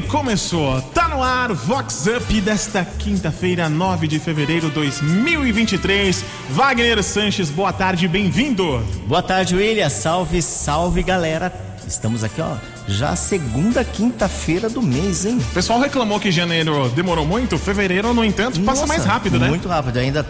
começou. Tá no ar, Vox Up desta quinta-feira, 9 de fevereiro de 2023. Wagner Sanches, boa tarde, bem-vindo. Boa tarde, William. Salve, salve, galera. Estamos aqui, ó, já segunda quinta-feira do mês, hein? O pessoal reclamou que janeiro demorou muito, fevereiro, no entanto, passa mais rápido, né? Muito rápido. Ainda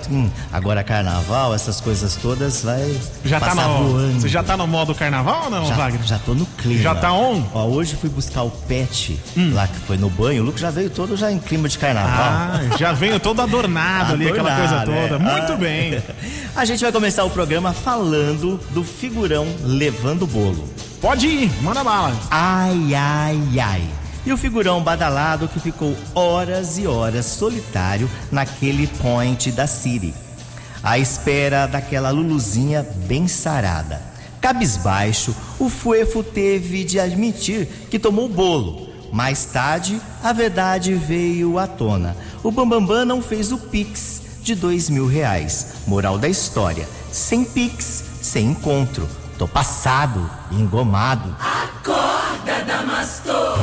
agora carnaval, essas coisas todas vai já tá no, voando. Você já tá no modo carnaval ou não, já, Wagner? Já tô no clima. Já tá on? Ó, hoje fui buscar o pet hum. lá que foi no banho. O Lucas já veio todo já em clima de carnaval. Ah, já veio todo adornado, adornado ali, aquela coisa toda. É. Muito ah. bem. A gente vai começar o programa falando do figurão levando bolo. Pode ir, manda bala. Ai, ai, ai. E o figurão badalado que ficou horas e horas solitário naquele point da City, à espera daquela luluzinha bem sarada. Cabisbaixo, o Fuefo teve de admitir que tomou o bolo. Mais tarde, a verdade veio à tona. O Bambambam não fez o Pix de dois mil reais. Moral da história: sem Pix, sem encontro. Tô passado, engomado. Acorda, Damastor.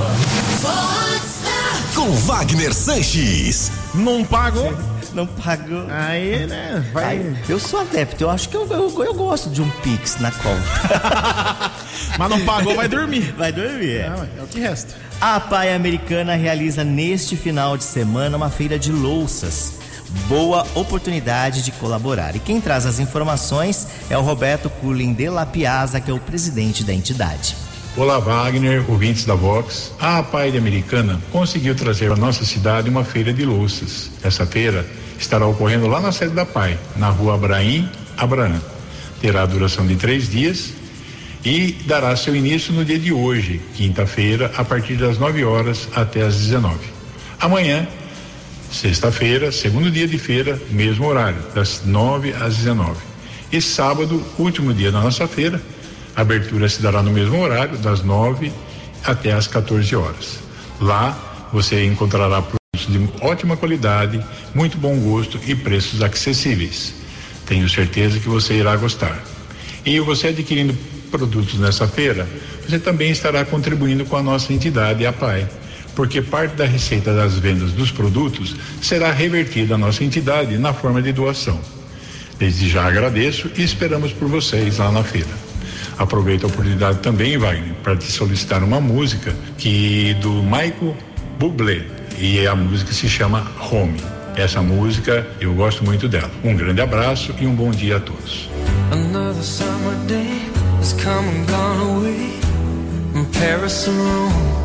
Com Wagner Sanches. Não pagou? Não pagou. Aí, né? Vai. Aí, eu sou adepto, eu acho que eu, eu, eu gosto de um Pix na conta. Mas não pagou, vai dormir. Vai dormir, é. É o que resta. A Pai Americana realiza neste final de semana uma feira de louças boa oportunidade de colaborar. E quem traz as informações é o Roberto Cullen de La Piazza, que é o presidente da entidade. Olá, Wagner, ouvintes da Vox. A Pai Americana conseguiu trazer para nossa cidade uma feira de louças. Essa feira estará ocorrendo lá na sede da Pai, na rua Abraim Abraão. Terá duração de três dias e dará seu início no dia de hoje, quinta-feira, a partir das 9 horas até as 19. Amanhã Sexta-feira, segundo dia de feira, mesmo horário, das 9 às 19. E sábado, último dia da nossa feira, a abertura se dará no mesmo horário, das 9 até as 14 horas. Lá você encontrará produtos de ótima qualidade, muito bom gosto e preços acessíveis. Tenho certeza que você irá gostar. E você adquirindo produtos nessa feira, você também estará contribuindo com a nossa entidade, a PAI porque parte da receita das vendas dos produtos será revertida à nossa entidade na forma de doação. Desde já agradeço e esperamos por vocês lá na feira. Aproveito a oportunidade também, Wagner, para te solicitar uma música que do Michael Bublé e a música se chama Home. Essa música eu gosto muito dela. Um grande abraço e um bom dia a todos. Another summer day has come and gone away in Paris and Rome.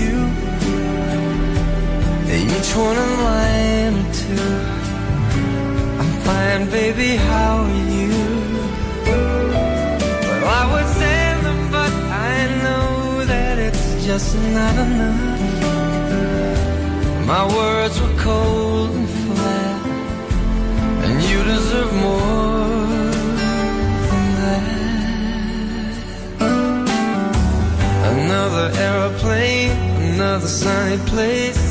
each one in line or two. I'm fine, baby, how are you? Well, I would send them, but I know that it's just not enough. My words were cold and flat, and you deserve more than that. Another aeroplane, another sunny place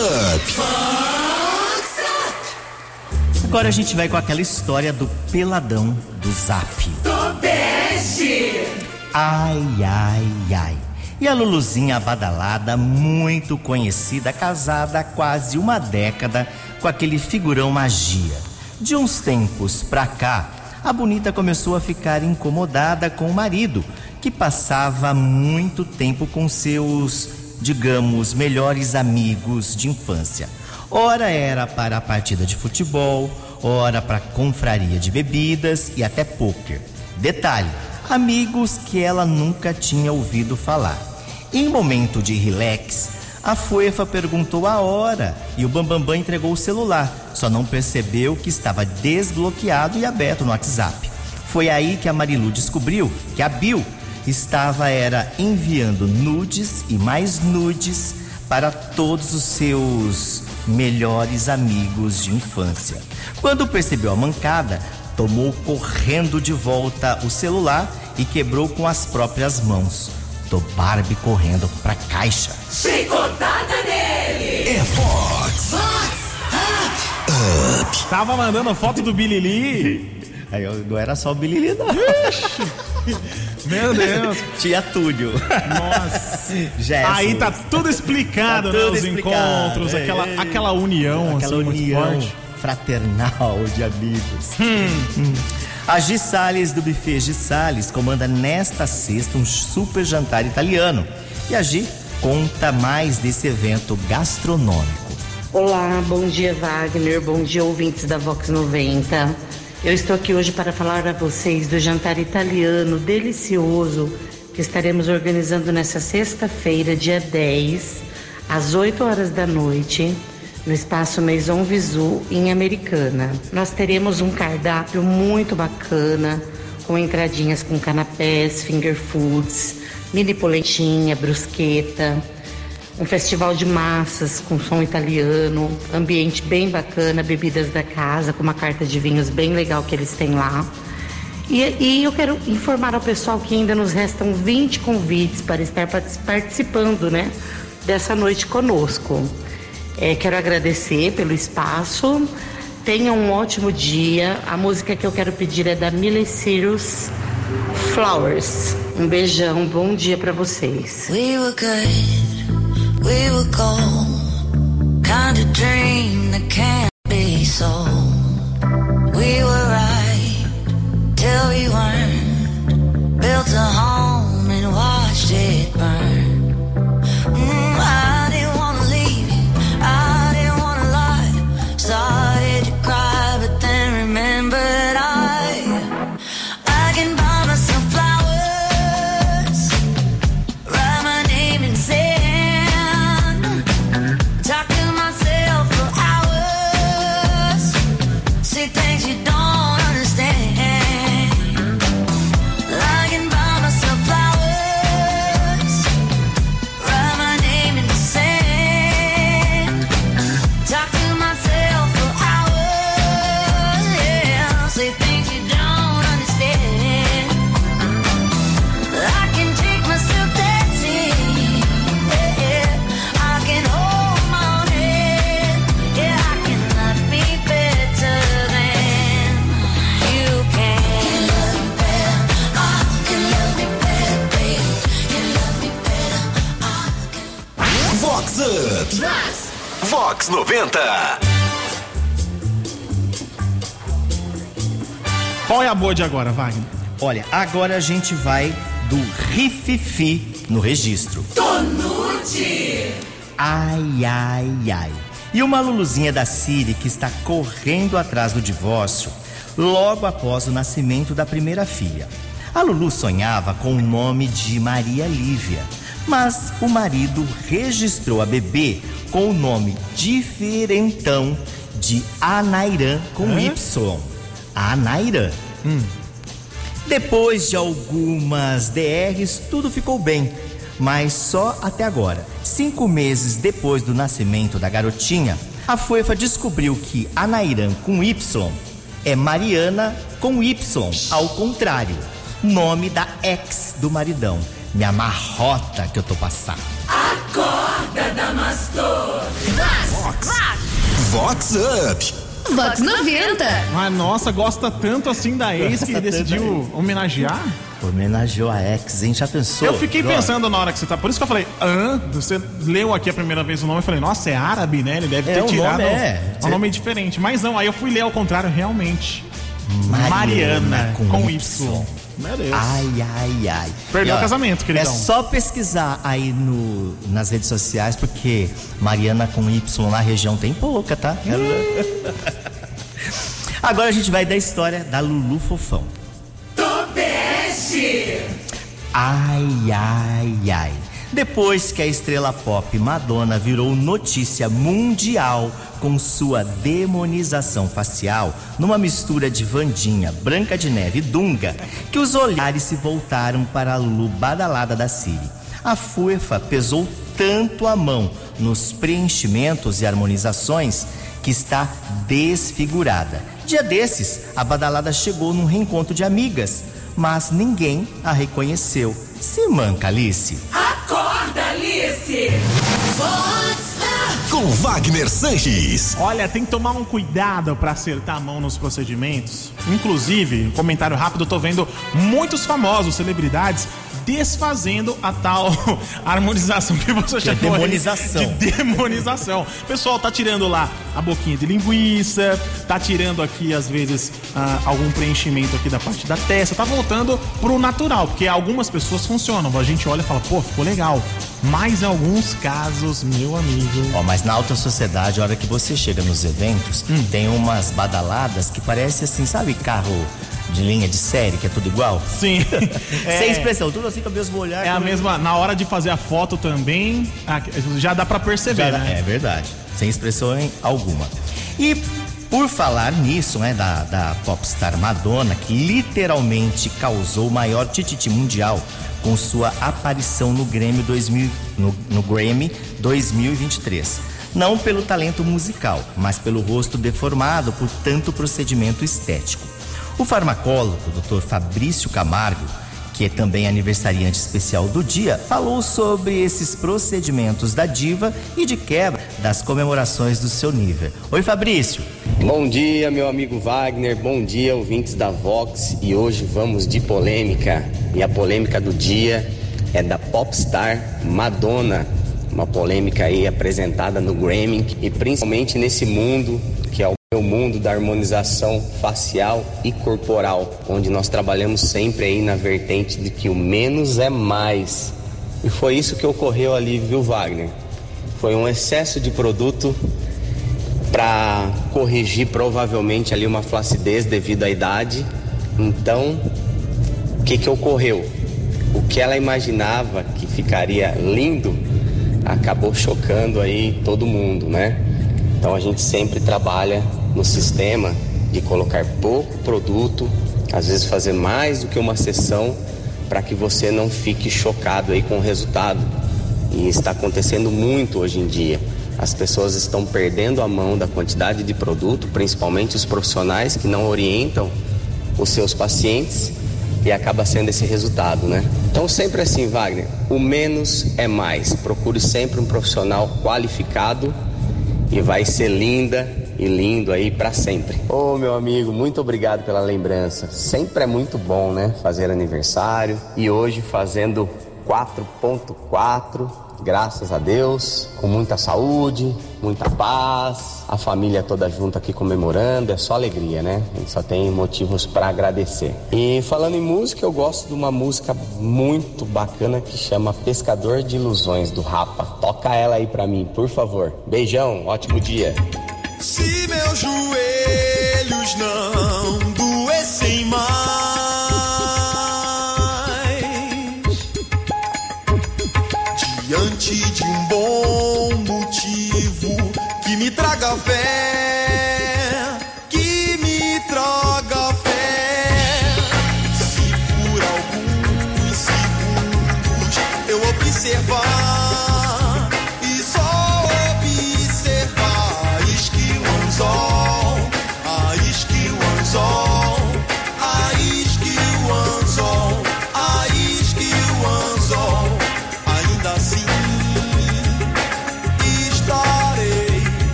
Fox Up. Agora a gente vai com aquela história do peladão do Zap. Tobeste! Ai, ai, ai. E a Luluzinha badalada, muito conhecida, casada há quase uma década com aquele figurão magia. De uns tempos pra cá, a bonita começou a ficar incomodada com o marido, que passava muito tempo com seus digamos, melhores amigos de infância. Ora era para a partida de futebol, ora para confraria de bebidas e até pôquer. Detalhe: amigos que ela nunca tinha ouvido falar. Em momento de relax, a Fuefa perguntou a hora e o Bambambam entregou o celular, só não percebeu que estava desbloqueado e aberto no WhatsApp. Foi aí que a Marilu descobriu que a Bill estava era enviando nudes e mais nudes para todos os seus melhores amigos de infância. Quando percebeu a mancada, tomou correndo de volta o celular e quebrou com as próprias mãos. Do Barbie correndo pra caixa. Chicotada nele! É Fox. Tava mandando foto do Bilili. Aí eu- não era só o Bilili, não. Meu Deus. Tinha Túlio. Nossa. Gerson. Aí tá tudo explicado, Tá né? tudo Os explicado, encontros, é, aquela, é. aquela união, Aquela assim, muito união forte. fraternal de amigos. Hum. A Gi Salles do Buffet Gi Salles comanda nesta sexta um super jantar italiano. E a Gi conta mais desse evento gastronômico. Olá, bom dia Wagner, bom dia ouvintes da Vox 90. Eu estou aqui hoje para falar a vocês do jantar italiano delicioso que estaremos organizando nessa sexta-feira, dia 10, às 8 horas da noite, no espaço Maison Visu, em Americana. Nós teremos um cardápio muito bacana, com entradinhas com canapés, finger foods, mini polentinha, brusqueta, um festival de massas com som italiano, ambiente bem bacana, bebidas da casa, com uma carta de vinhos bem legal que eles têm lá. E, e eu quero informar ao pessoal que ainda nos restam 20 convites para estar partic- participando né, dessa noite conosco. É, quero agradecer pelo espaço. Tenham um ótimo dia. A música que eu quero pedir é da Miley Cyrus, Flowers. Um beijão, bom dia para vocês. We we were gold. Kind of dream that can't 90. Qual é a boa de agora, Wagner? Olha, agora a gente vai do Rififi no registro. Tonute! Ai, ai, ai. E uma Luluzinha da Siri que está correndo atrás do divórcio logo após o nascimento da primeira filha. A Lulu sonhava com o nome de Maria Lívia, mas o marido registrou a bebê com o nome diferentão de Anairã com Y. Anairã. Depois de algumas DRs, tudo ficou bem, mas só até agora. Cinco meses depois do nascimento da garotinha, a Fuefa descobriu que Anairã com Y é Mariana com Y, ao contrário. Nome da ex do maridão. Me amarrota que eu tô passando. Acorda, Damastor! Vox Up. Vox 90. Mas nossa, gosta tanto assim da ex que decidiu homenagear? Homenageou a ex, hein? Já pensou? Eu fiquei Droga. pensando na hora que você tá. Por isso que eu falei, hã? Você leu aqui a primeira vez o nome, eu falei, nossa, é árabe, né? Ele deve É, ter o tirado nome é. um nome diferente. Mas não, aí eu fui ler ao contrário, realmente. Mariana Mariana, com com, Y. y. Meu Deus. Ai, ai, ai. Perdeu E, o casamento, queridão. É só pesquisar aí no, nas redes sociais, porque Mariana com Y na região tem pouca, tá? Ela- Agora a gente vai da história da Lulu Fofão. Tobeste. Ai, ai, ai. Depois que a estrela pop Madonna virou notícia mundial com sua demonização facial, numa mistura de Vandinha, Branca de Neve e Dunga, que os olhares se voltaram para a Lulu badalada da Siri. A fuefa pesou tanto a mão nos preenchimentos e harmonizações que está desfigurada. Dia desses, a badalada chegou num reencontro de amigas, mas ninguém a reconheceu. Se manca, Alice. Acorda, Alice. Com Wagner Sanches. Olha, tem que tomar um cuidado pra acertar a mão nos procedimentos. Inclusive, um comentário rápido, eu tô vendo muitos famosos, celebridades, desfazendo a tal harmonização que você é chamou aí demonização. de demonização. O pessoal tá tirando lá a boquinha de linguiça, tá tirando aqui, às vezes, ah, algum preenchimento aqui da parte da testa, tá voltando pro natural, porque algumas pessoas funcionam. A gente olha e fala, pô, ficou legal. Mas em alguns casos, meu amigo. Ó, mas na alta sociedade, a hora que você chega nos eventos, Hum. tem umas badaladas que parece assim, sabe, carro de linha de série, que é tudo igual? Sim. Sem expressão, tudo assim com o mesmo olhar. É a com- mesma. Na hora de fazer a foto também, já dá pra perceber, Já- né? É verdade, sem expressão alguma. E por falar nisso, né, da, da popstar Madonna, que literalmente causou o maior tititi mundial com sua aparição no Grammy, 2000, no, no Grammy 2023. Não pelo talento musical, mas pelo rosto deformado por tanto procedimento estético. O farmacólogo, Dr. Fabrício Camargo, que é também aniversariante especial do dia, falou sobre esses procedimentos da diva e de quebra das comemorações do seu nível. Oi, Fabrício. Bom dia, meu amigo Wagner. Bom dia, ouvintes da Vox. E hoje vamos de polêmica. E a polêmica do dia é da popstar Madonna. Uma polêmica aí apresentada no Grammy e principalmente nesse mundo o mundo da harmonização facial e corporal, onde nós trabalhamos sempre aí na vertente de que o menos é mais. E foi isso que ocorreu ali, viu, Wagner? Foi um excesso de produto para corrigir provavelmente ali uma flacidez devido à idade. Então, o que, que ocorreu? O que ela imaginava que ficaria lindo acabou chocando aí todo mundo, né? Então a gente sempre trabalha no sistema de colocar pouco produto, às vezes fazer mais do que uma sessão para que você não fique chocado aí com o resultado. E está acontecendo muito hoje em dia. As pessoas estão perdendo a mão da quantidade de produto, principalmente os profissionais que não orientam os seus pacientes e acaba sendo esse resultado, né? Então sempre assim, Wagner, o menos é mais. Procure sempre um profissional qualificado e vai ser linda e lindo aí para sempre. Ô meu amigo, muito obrigado pela lembrança. Sempre é muito bom, né? Fazer aniversário e hoje fazendo 4.4, graças a Deus, com muita saúde, muita paz, a família toda junto aqui comemorando, é só alegria, né? A gente só tem motivos para agradecer. E falando em música, eu gosto de uma música muito bacana que chama Pescador de Ilusões do Rapa. Toca ela aí pra mim, por favor. Beijão, ótimo dia. Se meus joelhos não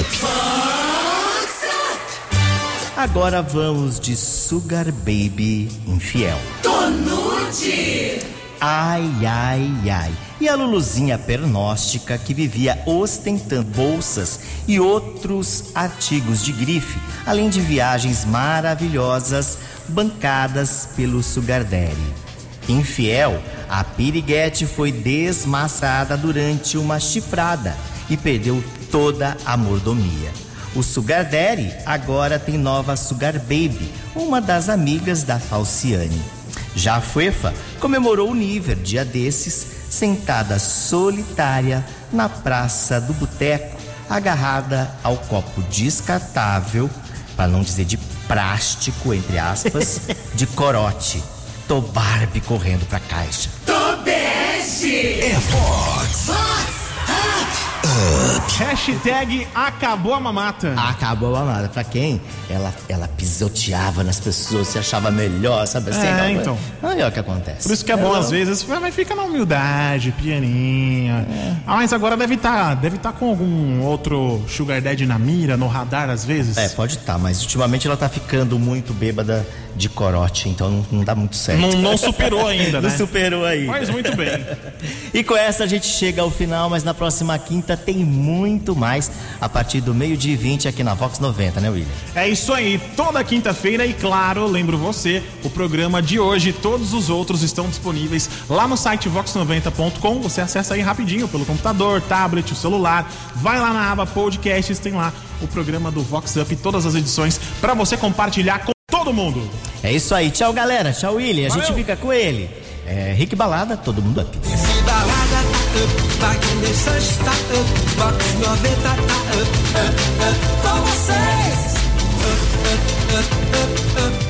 Up. Agora vamos de Sugar Baby Infiel. Tonute. Ai, ai, ai. E a Luluzinha pernóstica que vivia ostentando bolsas e outros artigos de grife, além de viagens maravilhosas bancadas pelo Sugar Daddy. Infiel, a piriguete foi desmaçada durante uma chifrada e perdeu toda a mordomia. O Sugar Daddy agora tem nova Sugar Baby, uma das amigas da Falciane. Já a Fuefa comemorou o nível dia desses, sentada solitária na praça do boteco, agarrada ao copo descartável, para não dizer de plástico, entre aspas, de corote. Tô Barbie correndo pra caixa. Tobeste. É Vox. Hashtag acabou a mamata. Acabou a mamada. Pra quem? Ela, ela pisoteava nas pessoas, se achava melhor, sabe assim? É, então. Aí é o que acontece. Por isso que é bom, Ela- às vezes, mas fica na humildade, pianinha. Ah, mas agora deve estar deve tá com algum outro Sugar Daddy na mira, no radar, às vezes. É, pode estar, mas ultimamente ela tá ficando muito bêbada de corote, então não, não dá muito certo. Não, não superou ainda, Não né? superou aí. Mas muito bem. E com essa a gente chega ao final, mas na próxima quinta tem muito mais a partir do meio-dia e 20 aqui na Vox 90, né, William? É isso aí, toda quinta-feira e claro, lembro você, o programa de hoje e todos os outros estão disponíveis lá no site vox90.com. Você acessa aí rapidinho pelo computador, tablet, celular. Vai lá na aba podcasts, tem lá o programa do Vox Up e todas as edições para você compartilhar com todo mundo. É isso aí. Tchau, galera. Tchau, William. A gente Valeu. fica com ele. É, Rick Balada, todo mundo up, Wagner está up, Box 90 tá up, up, up, com vocês. Up, up, up, up, up.